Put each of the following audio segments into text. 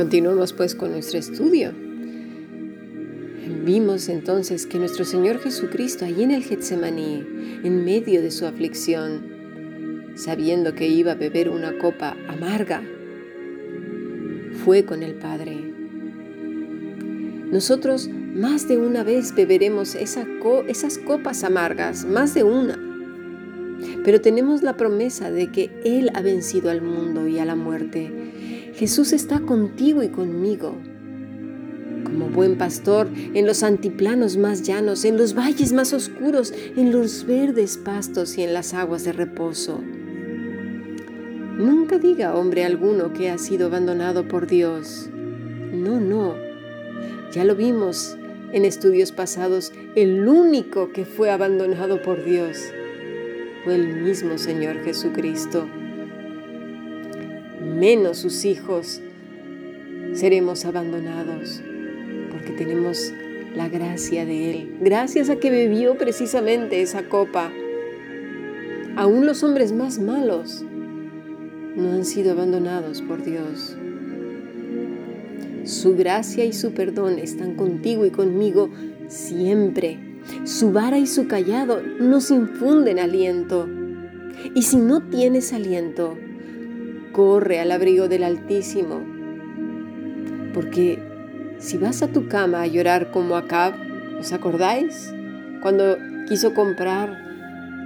Continuamos pues con nuestro estudio. Vimos entonces que nuestro Señor Jesucristo, allí en el Getsemaní, en medio de su aflicción, sabiendo que iba a beber una copa amarga, fue con el Padre. Nosotros más de una vez beberemos esas copas amargas, más de una. Pero tenemos la promesa de que Él ha vencido al mundo y a la muerte. Jesús está contigo y conmigo. Como buen pastor, en los antiplanos más llanos, en los valles más oscuros, en los verdes pastos y en las aguas de reposo. Nunca diga hombre alguno que ha sido abandonado por Dios. No, no. Ya lo vimos en estudios pasados, el único que fue abandonado por Dios fue el mismo Señor Jesucristo. Menos sus hijos seremos abandonados porque tenemos la gracia de Él. Gracias a que bebió precisamente esa copa. Aún los hombres más malos no han sido abandonados por Dios. Su gracia y su perdón están contigo y conmigo siempre. Su vara y su callado nos infunden aliento. Y si no tienes aliento, corre al abrigo del Altísimo. Porque si vas a tu cama a llorar como Acab, ¿os acordáis? Cuando quiso comprar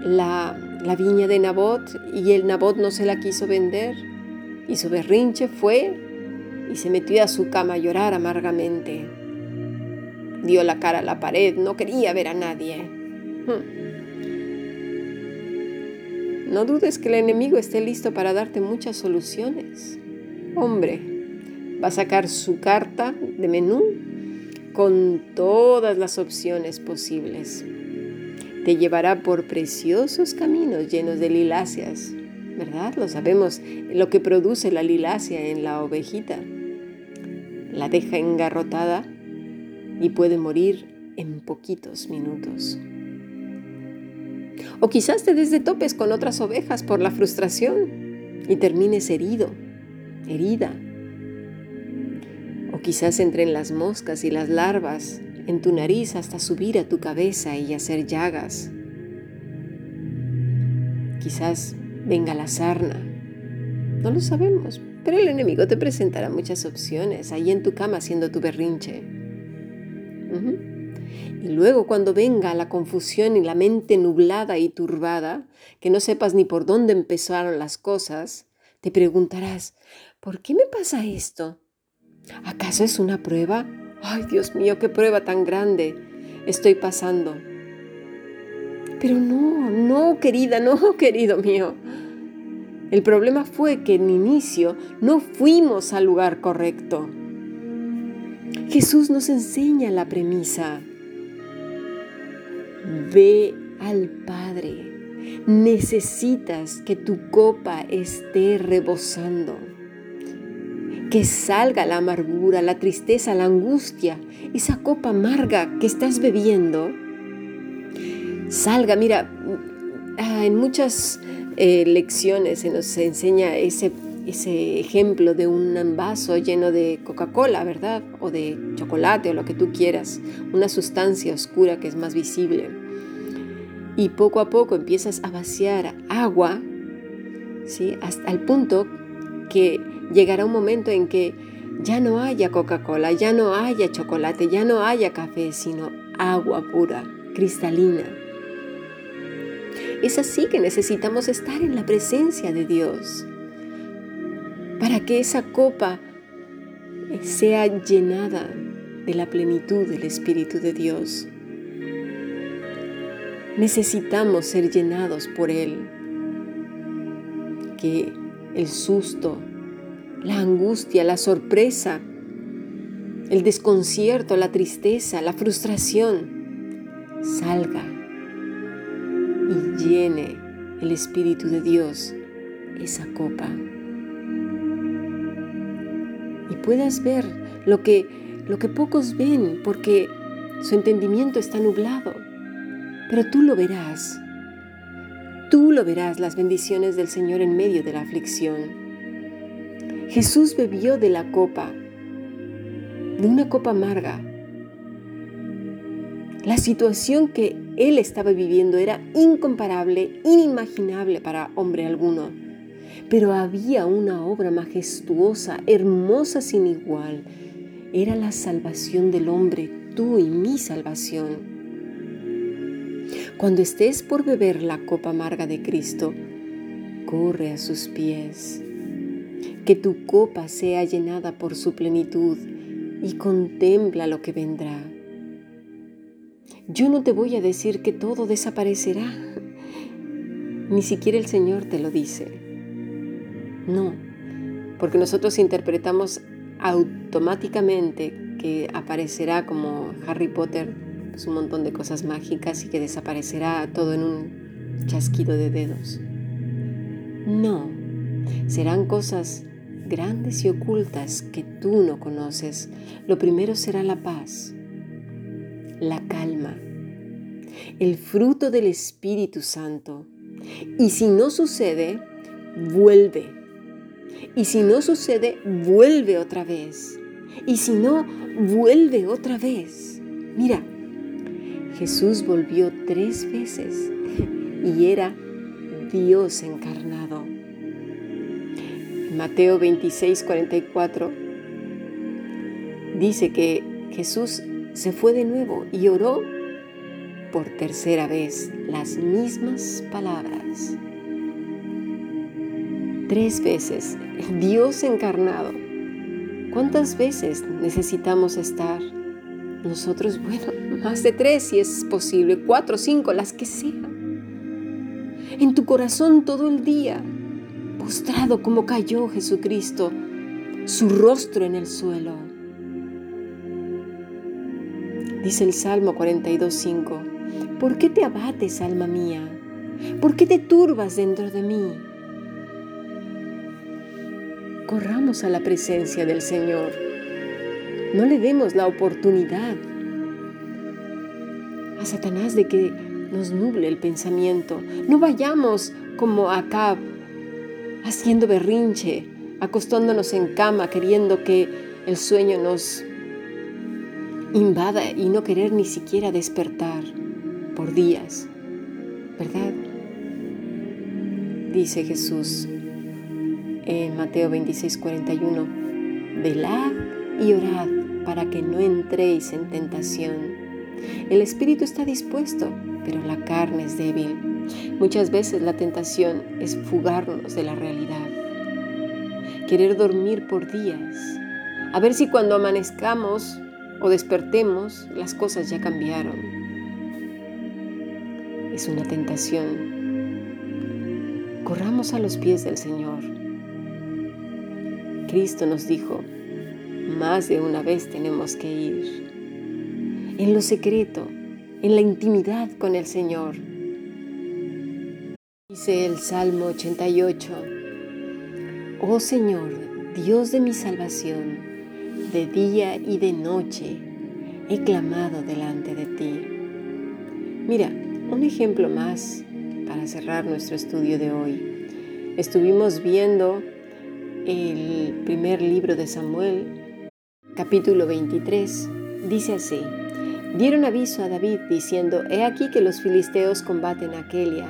la la viña de Nabot y el Nabot no se la quiso vender. Y su berrinche fue y se metió a su cama a llorar amargamente. Dio la cara a la pared, no quería ver a nadie. Hmm. No dudes que el enemigo esté listo para darte muchas soluciones. Hombre, va a sacar su carta de menú con todas las opciones posibles te llevará por preciosos caminos llenos de liláceas, ¿verdad? Lo sabemos, lo que produce la lilácea en la ovejita. La deja engarrotada y puede morir en poquitos minutos. O quizás te des de topes con otras ovejas por la frustración y termines herido, herida. O quizás entren las moscas y las larvas en tu nariz hasta subir a tu cabeza y hacer llagas. Quizás venga la sarna. No lo sabemos, pero el enemigo te presentará muchas opciones ahí en tu cama haciendo tu berrinche. Y luego cuando venga la confusión y la mente nublada y turbada, que no sepas ni por dónde empezaron las cosas, te preguntarás, ¿por qué me pasa esto? ¿Acaso es una prueba? ay Dios mío, qué prueba tan grande estoy pasando. Pero no, no, querida, no, querido mío. El problema fue que en inicio no fuimos al lugar correcto. Jesús nos enseña la premisa. Ve al Padre. Necesitas que tu copa esté rebosando que salga la amargura, la tristeza, la angustia, esa copa amarga que estás bebiendo, salga. Mira, ah, en muchas eh, lecciones se nos enseña ese, ese ejemplo de un vaso lleno de Coca-Cola, ¿verdad? O de chocolate o lo que tú quieras, una sustancia oscura que es más visible. Y poco a poco empiezas a vaciar agua, ¿sí? Hasta el punto que llegará un momento en que ya no haya Coca-Cola, ya no haya chocolate, ya no haya café, sino agua pura, cristalina. Es así que necesitamos estar en la presencia de Dios para que esa copa sea llenada de la plenitud del Espíritu de Dios. Necesitamos ser llenados por Él. Que el susto, la angustia, la sorpresa, el desconcierto, la tristeza, la frustración, salga y llene el Espíritu de Dios esa copa. Puedas ver lo que, lo que pocos ven porque su entendimiento está nublado, pero tú lo verás. Tú lo verás las bendiciones del Señor en medio de la aflicción. Jesús bebió de la copa de una copa amarga. La situación que él estaba viviendo era incomparable, inimaginable para hombre alguno. Pero había una obra majestuosa, hermosa sin igual. Era la salvación del hombre, tú y mi salvación. Cuando estés por beber la copa amarga de Cristo, corre a sus pies. Que tu copa sea llenada por su plenitud y contempla lo que vendrá. Yo no te voy a decir que todo desaparecerá. Ni siquiera el Señor te lo dice. No, porque nosotros interpretamos automáticamente que aparecerá como Harry Potter pues, un montón de cosas mágicas y que desaparecerá todo en un chasquido de dedos. No, serán cosas grandes y ocultas que tú no conoces. Lo primero será la paz, la calma, el fruto del Espíritu Santo. Y si no sucede, vuelve. Y si no sucede, vuelve otra vez. Y si no, vuelve otra vez. Mira, Jesús volvió tres veces y era Dios encarnado. Mateo 26, 44 dice que Jesús se fue de nuevo y oró por tercera vez las mismas palabras. Tres veces, Dios encarnado. ¿Cuántas veces necesitamos estar? Nosotros, bueno, más de tres si es posible, cuatro, cinco, las que sean. En tu corazón todo el día, postrado como cayó Jesucristo, su rostro en el suelo. Dice el Salmo 42.5, ¿por qué te abates, alma mía? ¿Por qué te turbas dentro de mí? Corramos a la presencia del Señor. No le demos la oportunidad a Satanás de que nos nuble el pensamiento. No vayamos como acá haciendo berrinche, acostándonos en cama, queriendo que el sueño nos invada y no querer ni siquiera despertar por días, ¿verdad? Dice Jesús en Mateo 26, 41, velad y orad para que no entréis en tentación. El espíritu está dispuesto, pero la carne es débil. Muchas veces la tentación es fugarnos de la realidad, querer dormir por días, a ver si cuando amanezcamos o despertemos las cosas ya cambiaron. Es una tentación. Corramos a los pies del Señor. Cristo nos dijo, más de una vez tenemos que ir. En lo secreto, en la intimidad con el Señor Dice el Salmo 88, Oh Señor, Dios de mi salvación, de día y de noche he clamado delante de ti. Mira, un ejemplo más para cerrar nuestro estudio de hoy. Estuvimos viendo el primer libro de Samuel, capítulo 23. Dice así, dieron aviso a David diciendo, He aquí que los filisteos combaten a Kelia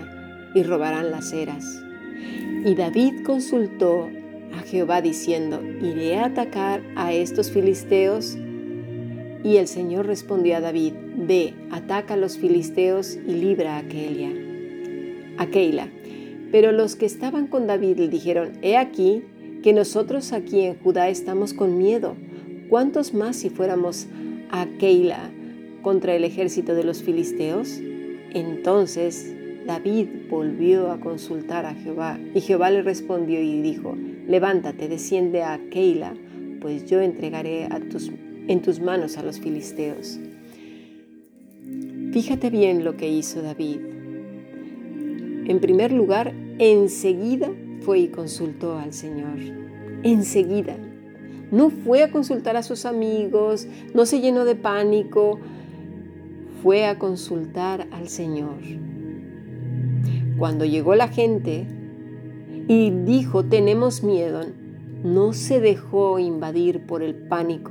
y robarán las eras. Y David consultó a Jehová diciendo, ¿iré a atacar a estos filisteos? Y el Señor respondió a David, ve, ataca a los filisteos y libra a Keila. A Keila. Pero los que estaban con David le dijeron, he aquí que nosotros aquí en Judá estamos con miedo. ¿Cuántos más si fuéramos a Keila contra el ejército de los filisteos? Entonces David volvió a consultar a Jehová y Jehová le respondió y dijo, levántate, desciende a Keila, pues yo entregaré a tus, en tus manos a los filisteos. Fíjate bien lo que hizo David. En primer lugar, enseguida fue y consultó al Señor. Enseguida. No fue a consultar a sus amigos, no se llenó de pánico, fue a consultar al Señor. Cuando llegó la gente y dijo, tenemos miedo, no se dejó invadir por el pánico.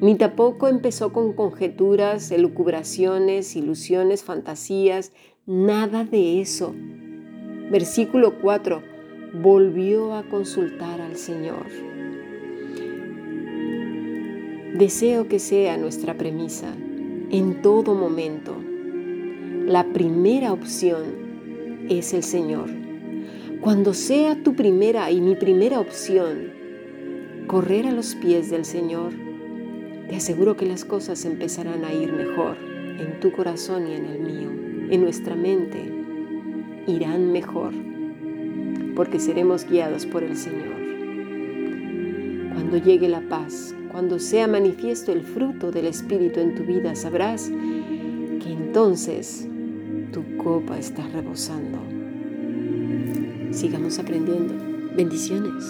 ni tampoco empezó con conjeturas, elucubraciones, ilusiones, fantasías, nada de eso. Versículo 4. Volvió a consultar al Señor. Deseo que sea nuestra premisa en todo momento. La primera opción es el Señor. Cuando sea tu primera y mi primera opción, correr a los pies del Señor, te aseguro que las cosas empezarán a ir mejor en tu corazón y en el mío, en nuestra mente. Irán mejor porque seremos guiados por el Señor. Cuando llegue la paz, cuando sea manifiesto el fruto del Espíritu en tu vida, sabrás que entonces tu copa está rebosando. Sigamos aprendiendo. Bendiciones.